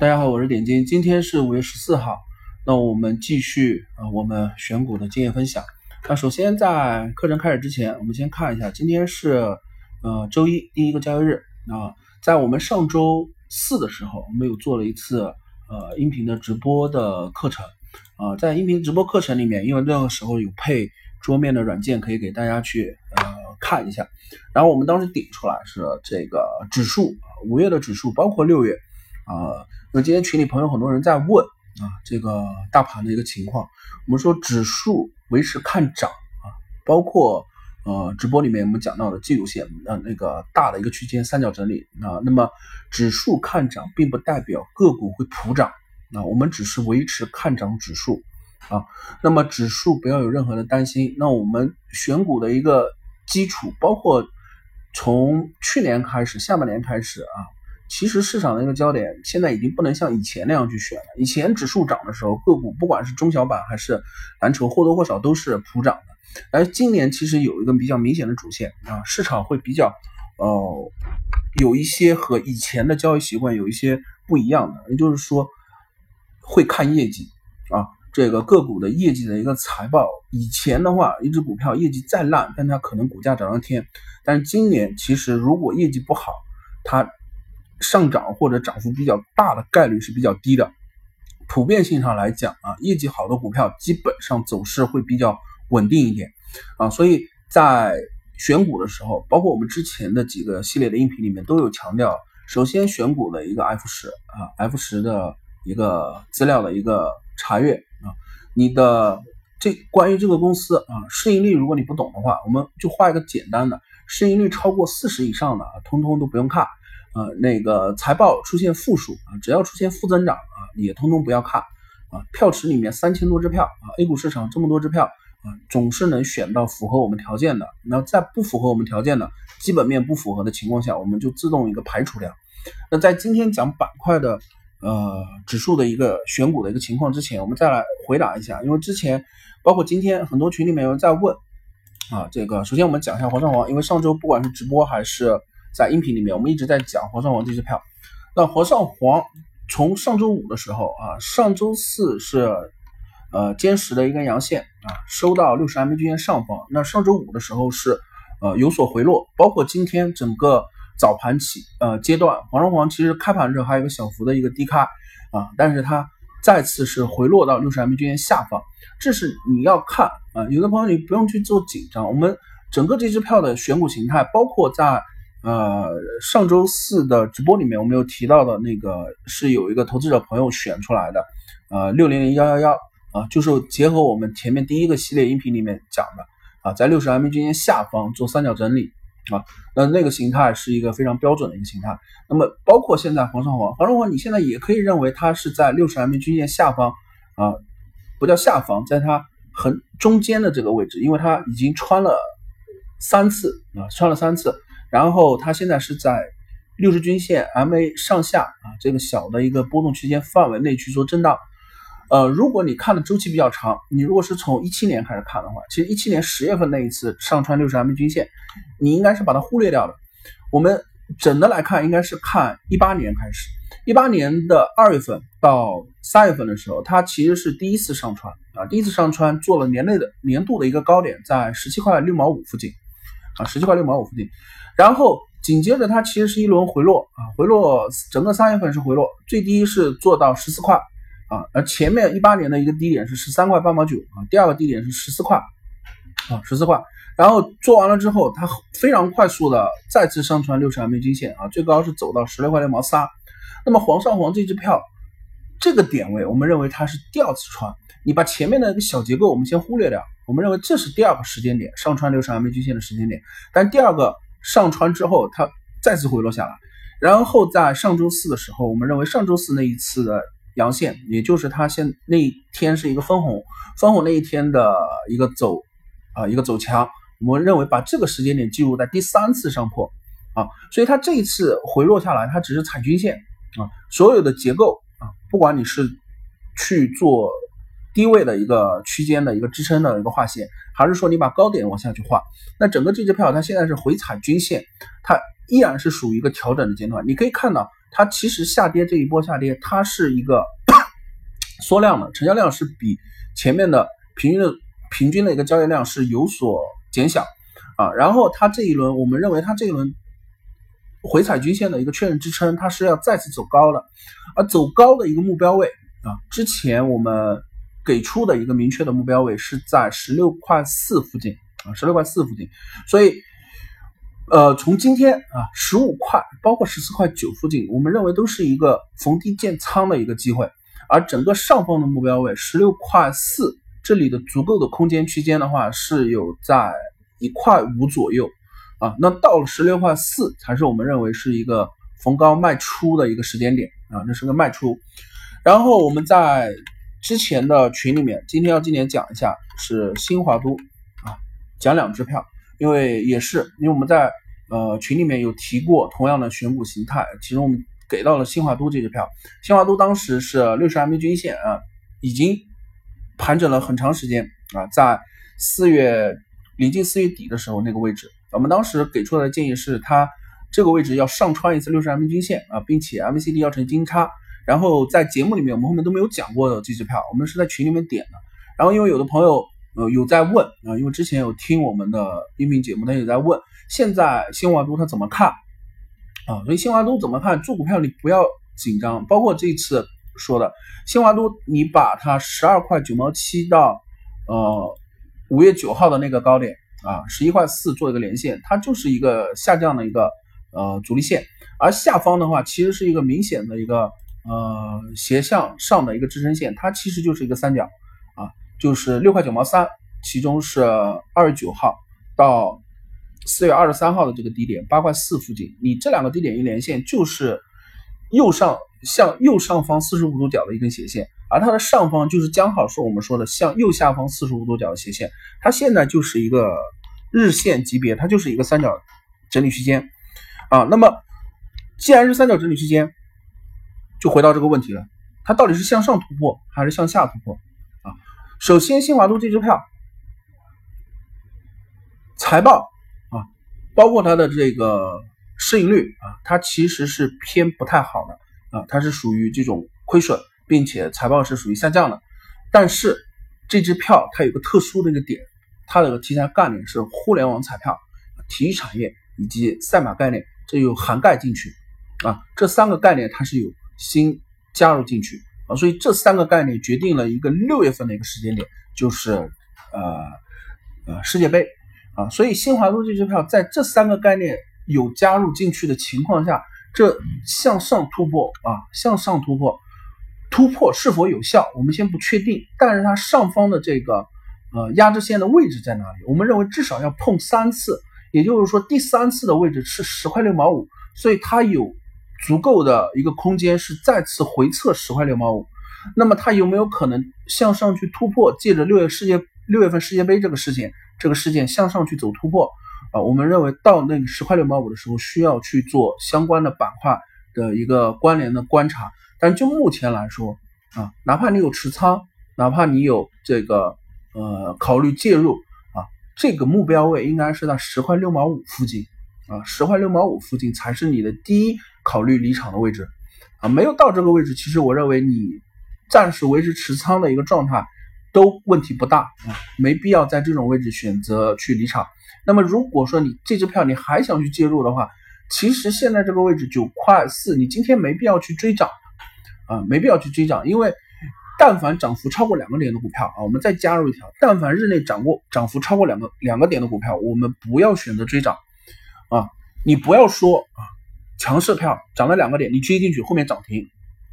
大家好，我是点金，今天是五月十四号，那我们继续啊，我们选股的经验分享。那首先在课程开始之前，我们先看一下，今天是呃周一第一个交易日啊，在我们上周四的时候，我们有做了一次呃音频的直播的课程啊，在音频直播课程里面，因为那个时候有配桌面的软件，可以给大家去呃看一下。然后我们当时顶出来是这个指数，五月的指数，包括六月。啊，那今天群里朋友很多人在问啊，这个大盘的一个情况。我们说指数维持看涨啊，包括呃直播里面我们讲到的技术线啊那个大的一个区间三角整理啊，那么指数看涨并不代表个股会普涨啊，我们只是维持看涨指数啊，那么指数不要有任何的担心。那我们选股的一个基础，包括从去年开始，下半年开始啊。其实市场的一个焦点现在已经不能像以前那样去选了。以前指数涨的时候，个股不管是中小板还是蓝筹，或多或少都是普涨的。而今年其实有一个比较明显的主线啊，市场会比较呃有一些和以前的交易习惯有一些不一样的，也就是说会看业绩啊，这个个股的业绩的一个财报。以前的话，一只股票业绩再烂，但它可能股价涨上天。但是今年其实如果业绩不好，它上涨或者涨幅比较大的概率是比较低的，普遍性上来讲啊，业绩好的股票基本上走势会比较稳定一点啊，所以在选股的时候，包括我们之前的几个系列的音频里面都有强调，首先选股的一个 F 十啊，F 十的一个资料的一个查阅啊，你的这关于这个公司啊市盈率，如果你不懂的话，我们就画一个简单的市盈率超过四十以上的啊，通通都不用看。呃，那个财报出现负数啊，只要出现负增长啊，也通通不要看啊。票池里面三千多只票啊，A 股市场这么多只票啊，总是能选到符合我们条件的。那在不符合我们条件的基本面不符合的情况下，我们就自动一个排除掉。那在今天讲板块的呃指数的一个选股的一个情况之前，我们再来回答一下，因为之前包括今天很多群里面有人在问啊，这个首先我们讲一下煌上煌，因为上周不管是直播还是。在音频里面，我们一直在讲煌上煌这支票。那煌上煌从上周五的时候啊，上周四是呃坚实的一根阳线啊，收到六十 MA 均线上方。那上周五的时候是呃有所回落，包括今天整个早盘起呃阶段，煌上煌其实开盘的时候还有一个小幅的一个低开啊，但是它再次是回落到六十 MA 均线下方。这是你要看啊，有的朋友你不用去做紧张，我们整个这支票的选股形态，包括在。呃，上周四的直播里面，我们有提到的那个是有一个投资者朋友选出来的，呃，六零零幺幺幺啊，就是结合我们前面第一个系列音频里面讲的啊，在六十 MA 均线下方做三角整理啊，那那个形态是一个非常标准的一个形态。那么包括现在黄上黄，黄上黄，你现在也可以认为它是在六十 MA 均线下方啊，不叫下方，在它横中间的这个位置，因为它已经穿了三次啊，穿了三次。然后它现在是在六十均线 MA 上下啊这个小的一个波动区间范围内去做震荡，呃，如果你看的周期比较长，你如果是从一七年开始看的话，其实一七年十月份那一次上穿六十 MA 均线，你应该是把它忽略掉的。我们整的来看，应该是看一八年开始，一八年的二月份到三月份的时候，它其实是第一次上穿啊，第一次上穿做了年内的年度的一个高点，在十七块六毛五附近啊，十七块六毛五附近。然后紧接着它其实是一轮回落啊，回落整个三月份是回落，最低是做到十四块啊，而前面一八年的一个低点是十三块八毛九啊，第二个低点是十四块啊，十四块。然后做完了之后，它非常快速的再次上穿六十 MA 均线啊，最高是走到十六块六毛三。那么黄上黄这支票这个点位，我们认为它是第二次穿，你把前面的一个小结构我们先忽略掉，我们认为这是第二个时间点上穿六十 MA 均线的时间点，但第二个。上穿之后，它再次回落下来，然后在上周四的时候，我们认为上周四那一次的阳线，也就是它现那一天是一个分红，分红那一天的一个走啊一个走强，我们认为把这个时间点记录在第三次上破。啊，所以它这一次回落下来，它只是踩均线。啊，所有的结构，不管你是去做。低位的一个区间的一个支撑的一个画线，还是说你把高点往下去画？那整个这支票它现在是回踩均线，它依然是属于一个调整的阶段。你可以看到它其实下跌这一波下跌，它是一个 缩量的，成交量是比前面的平均的平均的一个交易量是有所减小啊。然后它这一轮，我们认为它这一轮回踩均线的一个确认支撑，它是要再次走高的，而走高的一个目标位啊，之前我们给出的一个明确的目标位是在十六块四附近啊，十六块四附近，所以。呃，从今天啊，十五块，包括十四块九附近，我们认为都是一个逢低建仓的一个机会。而整个上方的目标位十六块四，这里的足够的空间区间的话，是有在一块五左右啊。那到了十六块四，才是我们认为是一个逢高卖出的一个时间点啊，这是个卖出。然后我们在之前的群里面，今天要今年讲一下是新华都啊，讲两支票。因为也是，因为我们在呃群里面有提过同样的选股形态，其中我们给到了新华都这支票。新华都当时是六十 MA 均线啊，已经盘整了很长时间啊，在四月临近四月底的时候那个位置，我们当时给出来的建议是它这个位置要上穿一次六十 MA 均线啊，并且 MACD 要成金叉。然后在节目里面我们后面都没有讲过的这支票，我们是在群里面点的。然后因为有的朋友。呃，有在问啊，因为之前有听我们的音频节目，他也在问，现在新华都他怎么看啊？所以新华都怎么看？做股票你不要紧张，包括这次说的新华都，你把它十二块九毛七到呃五月九号的那个高点啊，十一块四做一个连线，它就是一个下降的一个呃阻力线，而下方的话其实是一个明显的一个呃斜向上的一个支撑线，它其实就是一个三角啊。就是六块九毛三，其中是二十九号到四月二十三号的这个低点八块四附近，你这两个低点一连线，就是右上向右上方四十五度角的一根斜线，而它的上方就是刚好是我们说的向右下方四十五度角的斜线，它现在就是一个日线级别，它就是一个三角整理区间啊。那么既然是三角整理区间，就回到这个问题了，它到底是向上突破还是向下突破啊？首先，新华都这支票财报啊，包括它的这个市盈率啊，它其实是偏不太好的啊，它是属于这种亏损，并且财报是属于下降的。但是这支票它有个特殊的一个点，它的题材概念是互联网彩票、体育产业以及赛马概念，这有涵盖进去啊，这三个概念它是有新加入进去。啊，所以这三个概念决定了一个六月份的一个时间点，就是呃呃世界杯啊，所以新华都这支票在这三个概念有加入进去的情况下，这向上突破啊，向上突破，突破是否有效，我们先不确定，但是它上方的这个呃压制线的位置在哪里？我们认为至少要碰三次，也就是说第三次的位置是十块六毛五，所以它有。足够的一个空间是再次回测十块六毛五，那么它有没有可能向上去突破？借着六月世界六月份世界杯这个事件，这个事件向上去走突破啊？我们认为到那个十块六毛五的时候，需要去做相关的板块的一个关联的观察。但就目前来说啊，哪怕你有持仓，哪怕你有这个呃考虑介入啊，这个目标位应该是在十块六毛五附近啊，十块六毛五附近才是你的第一。考虑离场的位置啊，没有到这个位置，其实我认为你暂时维持持仓的一个状态都问题不大啊，没必要在这种位置选择去离场。那么如果说你这支票你还想去介入的话，其实现在这个位置九块四，你今天没必要去追涨啊，没必要去追涨，因为但凡涨幅超过两个点的股票啊，我们再加入一条，但凡日内涨过涨幅超过两个两个点的股票，我们不要选择追涨啊，你不要说啊。强势票涨了两个点，你追进去后面涨停，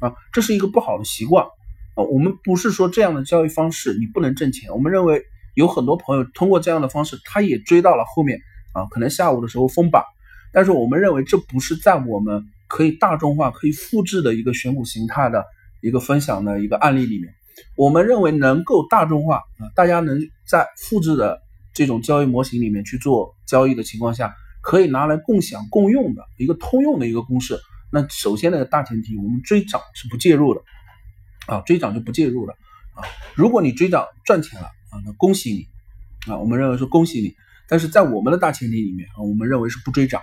啊，这是一个不好的习惯啊。我们不是说这样的交易方式你不能挣钱，我们认为有很多朋友通过这样的方式，他也追到了后面啊，可能下午的时候封板，但是我们认为这不是在我们可以大众化、可以复制的一个选股形态的一个分享的一个案例里面，我们认为能够大众化啊，大家能在复制的这种交易模型里面去做交易的情况下。可以拿来共享共用的一个通用的一个公式。那首先呢大前提，我们追涨是不介入的啊，追涨就不介入的啊。如果你追涨赚钱了啊，那恭喜你啊，我们认为是恭喜你。但是在我们的大前提里面啊，我们认为是不追涨。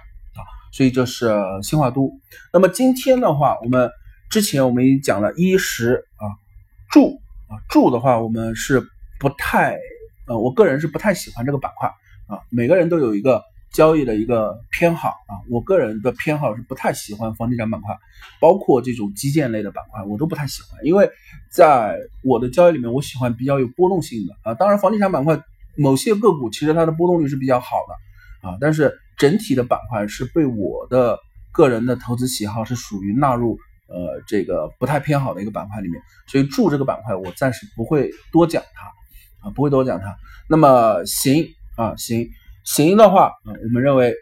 所以这是新华都。那么今天的话，我们之前我们已经讲了衣食啊住啊住的话，我们是不太呃，我个人是不太喜欢这个板块啊。每个人都有一个交易的一个偏好啊，我个人的偏好是不太喜欢房地产板块，包括这种基建类的板块，我都不太喜欢，因为在我的交易里面，我喜欢比较有波动性的啊。当然，房地产板块某些个股其实它的波动率是比较好的啊，但是。整体的板块是被我的个人的投资喜好是属于纳入呃这个不太偏好的一个板块里面，所以住这个板块我暂时不会多讲它啊，不会多讲它。那么行啊行行的话啊，我们认为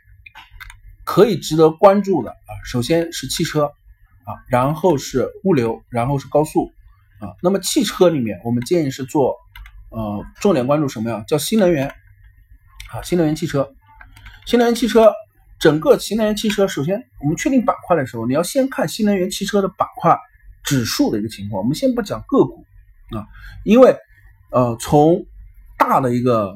可以值得关注的啊，首先是汽车啊，然后是物流，然后是高速啊。那么汽车里面我们建议是做呃重点关注什么呀？叫新能源啊，新能源汽车。新能源汽车，整个新能源汽车，首先我们确定板块的时候，你要先看新能源汽车的板块指数的一个情况。我们先不讲个股啊，因为呃，从大的一个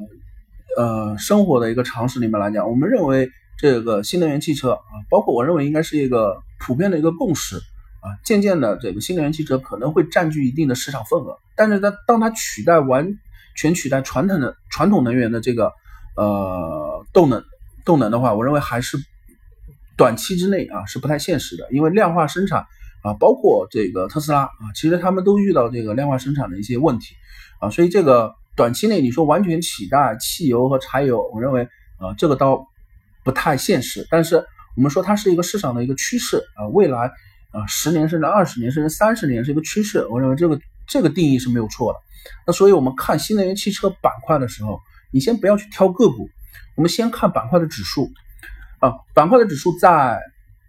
呃生活的一个常识里面来讲，我们认为这个新能源汽车啊，包括我认为应该是一个普遍的一个共识啊，渐渐的这个新能源汽车可能会占据一定的市场份额，但是它当它取代完全取代传统的传统能源的这个呃动能。动能的话，我认为还是短期之内啊是不太现实的，因为量化生产啊，包括这个特斯拉啊，其实他们都遇到这个量化生产的一些问题啊，所以这个短期内你说完全取代汽油和柴油，我认为啊这个倒不太现实。但是我们说它是一个市场的一个趋势啊，未来啊十年甚至二十年甚至三十年是一个趋势，我认为这个这个定义是没有错的。那所以我们看新能源汽车板块的时候，你先不要去挑个股。我们先看板块的指数。啊，板块的指数在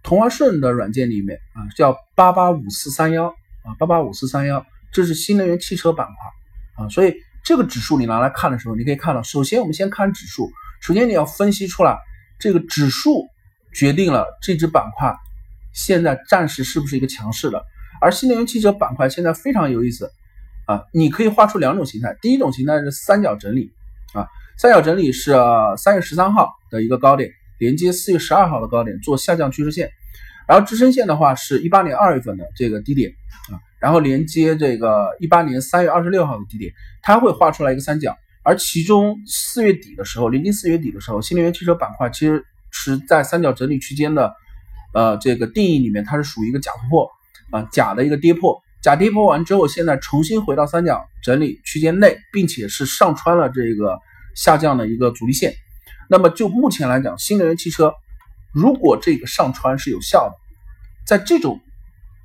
同花顺的软件里面啊，叫八八五四三幺啊，八八五四三幺，这是新能源汽车板块。啊，所以这个指数你拿来看的时候，你可以看到，首先我们先看指数，首先你要分析出来这个指数决定了这只板块现在暂时是不是一个强势的，而新能源汽车板块现在非常有意思啊，你可以画出两种形态，第一种形态是三角整理啊。三角整理是三月十三号的一个高点，连接四月十二号的高点做下降趋势线，然后支撑线的话是一八年二月份的这个低点啊，然后连接这个一八年三月二十六号的低点，它会画出来一个三角，而其中四月底的时候，临近四月底的时候，新能源汽车板块其实是在三角整理区间的呃这个定义里面，它是属于一个假突破啊，假的一个跌破，假跌破完之后，现在重新回到三角整理区间内，并且是上穿了这个。下降的一个阻力线，那么就目前来讲，新能源汽车如果这个上穿是有效的，在这种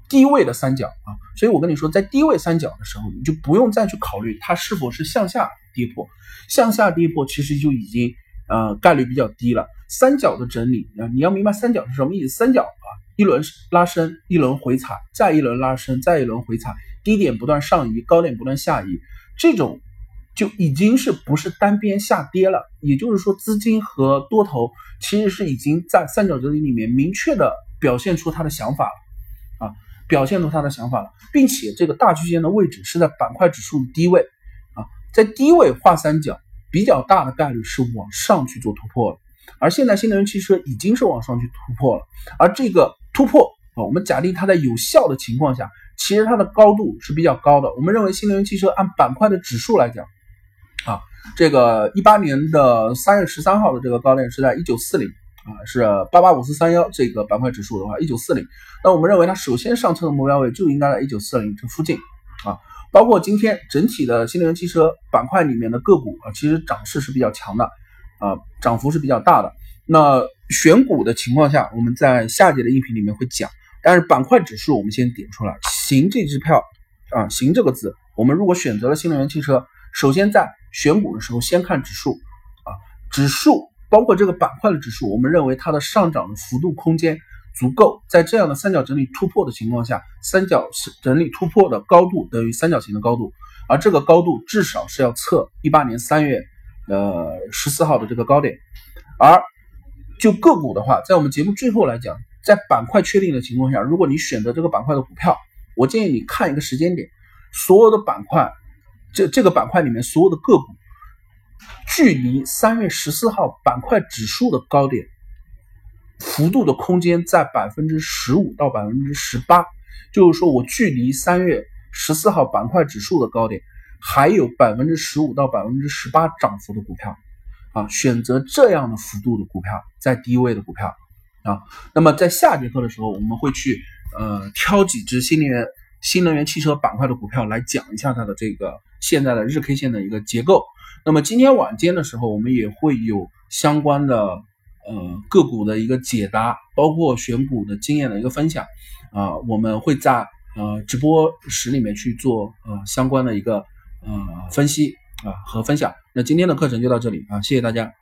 低位的三角啊，所以我跟你说，在低位三角的时候，你就不用再去考虑它是否是向下跌破，向下跌破其实就已经呃概率比较低了。三角的整理啊，你要明白三角是什么意思？三角啊，一轮拉升，一轮回踩，再一轮拉升，再一轮回踩，低点不断上移，高点不断下移，这种。就已经是不是单边下跌了，也就是说，资金和多头其实是已经在三角整理里面明确的表现出他的想法了啊，表现出他的想法了，并且这个大区间的位置是在板块指数的低位啊，在低位画三角，比较大的概率是往上去做突破了，而现在新能源汽车已经是往上去突破了，而这个突破啊，我们假定它在有效的情况下，其实它的高度是比较高的，我们认为新能源汽车按板块的指数来讲。这个一八年的三月十三号的这个高点是在一九四零啊，是八八五四三幺这个板块指数的话，一九四零。那我们认为它首先上车的目标位就应该在一九四零这附近啊。包括今天整体的新能源汽车板块里面的个股啊，其实涨势是比较强的啊，涨幅是比较大的。那选股的情况下，我们在下节的音频里面会讲。但是板块指数我们先点出来，行这支票啊，行这个字，我们如果选择了新能源汽车，首先在选股的时候，先看指数啊，指数包括这个板块的指数，我们认为它的上涨的幅度空间足够，在这样的三角整理突破的情况下，三角整理突破的高度等于三角形的高度，而这个高度至少是要测一八年三月呃十四号的这个高点。而就个股的话，在我们节目最后来讲，在板块确定的情况下，如果你选择这个板块的股票，我建议你看一个时间点，所有的板块。这这个板块里面所有的个股，距离三月十四号板块指数的高点幅度的空间在百分之十五到百分之十八，就是说我距离三月十四号板块指数的高点还有百分之十五到百分之十八涨幅的股票啊，选择这样的幅度的股票，在低位的股票啊。那么在下节课的时候，我们会去呃挑几只新能源新能源汽车板块的股票来讲一下它的这个现在的日 K 线的一个结构。那么今天晚间的时候，我们也会有相关的呃个股的一个解答，包括选股的经验的一个分享啊，我们会在呃直播室里面去做呃相关的一个呃分析啊和分享。那今天的课程就到这里啊，谢谢大家。